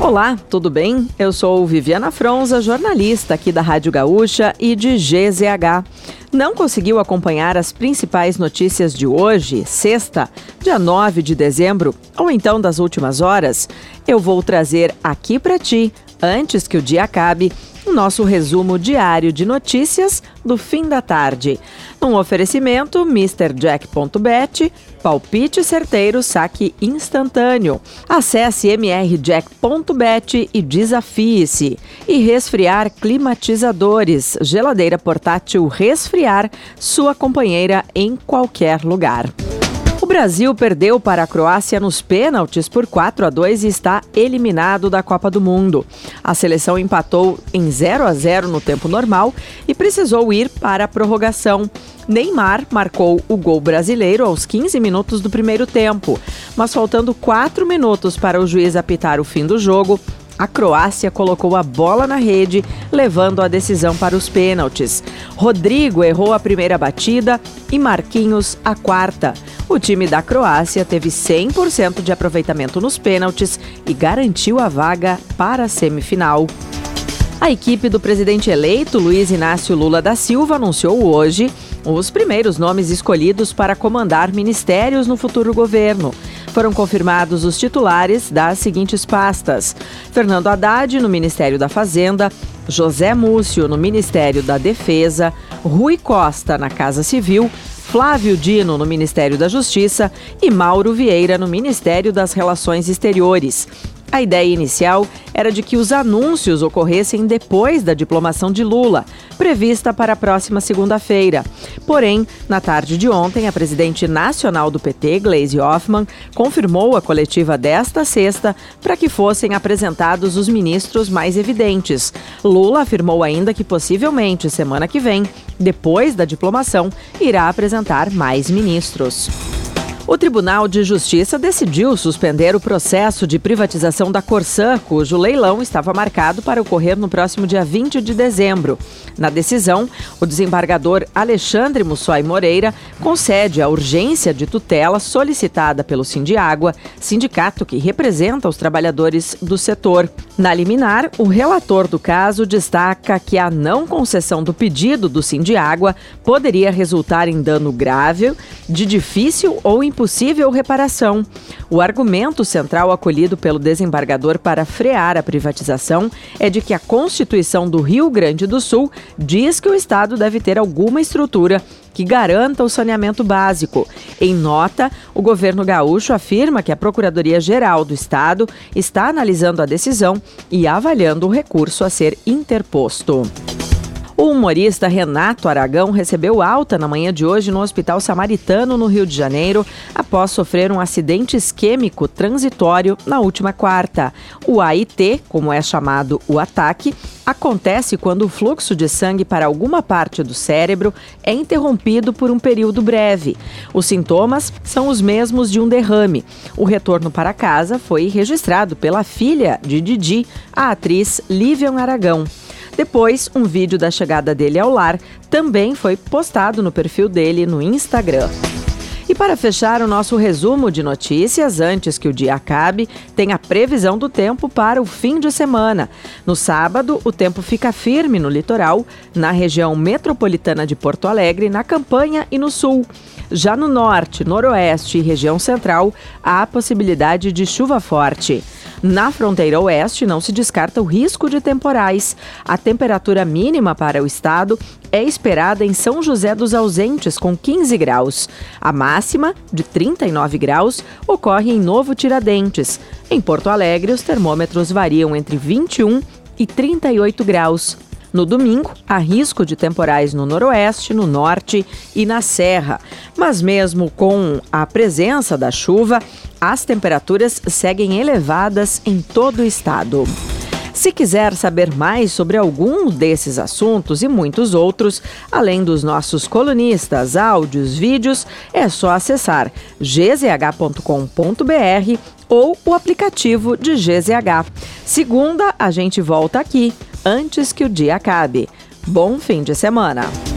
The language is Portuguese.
Olá, tudo bem? Eu sou Viviana Fronza, jornalista aqui da Rádio Gaúcha e de GZH. Não conseguiu acompanhar as principais notícias de hoje, sexta, dia 9 de dezembro, ou então das últimas horas? Eu vou trazer aqui para ti, antes que o dia acabe, o nosso resumo diário de notícias do fim da tarde. Um oferecimento MrJack.bet, palpite certeiro, saque instantâneo. Acesse mrjack.bet e desafie-se. E resfriar climatizadores, geladeira portátil resfriar, sua companheira em qualquer lugar. Brasil perdeu para a Croácia nos pênaltis por 4 a 2 e está eliminado da Copa do Mundo. A seleção empatou em 0 a 0 no tempo normal e precisou ir para a prorrogação. Neymar marcou o gol brasileiro aos 15 minutos do primeiro tempo, mas faltando 4 minutos para o juiz apitar o fim do jogo, a Croácia colocou a bola na rede, levando a decisão para os pênaltis. Rodrigo errou a primeira batida e Marquinhos a quarta. O time da Croácia teve 100% de aproveitamento nos pênaltis e garantiu a vaga para a semifinal. A equipe do presidente eleito, Luiz Inácio Lula da Silva, anunciou hoje os primeiros nomes escolhidos para comandar ministérios no futuro governo. Foram confirmados os titulares das seguintes pastas: Fernando Haddad no Ministério da Fazenda, José Múcio no Ministério da Defesa, Rui Costa na Casa Civil, Flávio Dino no Ministério da Justiça e Mauro Vieira no Ministério das Relações Exteriores. A ideia inicial era de que os anúncios ocorressem depois da diplomação de Lula, prevista para a próxima segunda-feira. Porém, na tarde de ontem, a presidente nacional do PT, Gleisi Hoffmann, confirmou a coletiva desta sexta para que fossem apresentados os ministros mais evidentes. Lula afirmou ainda que possivelmente semana que vem, depois da diplomação, irá apresentar mais ministros. O Tribunal de Justiça decidiu suspender o processo de privatização da Corsã, cujo leilão estava marcado para ocorrer no próximo dia 20 de dezembro. Na decisão, o desembargador Alexandre Mussoi Moreira concede a urgência de tutela solicitada pelo Sindiágua, sindicato que representa os trabalhadores do setor. Na liminar, o relator do caso destaca que a não concessão do pedido do Sindiágua poderia resultar em dano grave, de difícil ou impossível reparação. O argumento central acolhido pelo desembargador para frear a privatização é de que a Constituição do Rio Grande do Sul diz que o Estado deve ter alguma estrutura que garanta o saneamento básico. Em nota, o governo gaúcho afirma que a Procuradoria-Geral do Estado está analisando a decisão e avaliando o recurso a ser interposto. O humorista Renato Aragão recebeu alta na manhã de hoje no Hospital Samaritano, no Rio de Janeiro, após sofrer um acidente isquêmico transitório na última quarta. O AIT, como é chamado o ataque, acontece quando o fluxo de sangue para alguma parte do cérebro é interrompido por um período breve. Os sintomas são os mesmos de um derrame. O retorno para casa foi registrado pela filha de Didi, a atriz Lívia Aragão. Depois, um vídeo da chegada dele ao lar também foi postado no perfil dele no Instagram. E para fechar o nosso resumo de notícias, antes que o dia acabe, tem a previsão do tempo para o fim de semana. No sábado, o tempo fica firme no litoral, na região metropolitana de Porto Alegre, na campanha e no sul. Já no norte, noroeste e região central, há possibilidade de chuva forte. Na fronteira oeste, não se descarta o risco de temporais. A temperatura mínima para o estado é esperada em São José dos Ausentes, com 15 graus. A máxima, de 39 graus, ocorre em Novo Tiradentes. Em Porto Alegre, os termômetros variam entre 21 e 38 graus. No domingo, há risco de temporais no noroeste, no norte e na serra. Mas, mesmo com a presença da chuva, as temperaturas seguem elevadas em todo o estado. Se quiser saber mais sobre algum desses assuntos e muitos outros, além dos nossos colunistas, áudios, vídeos, é só acessar gzh.com.br ou o aplicativo de GZH. Segunda, a gente volta aqui antes que o dia acabe. Bom fim de semana!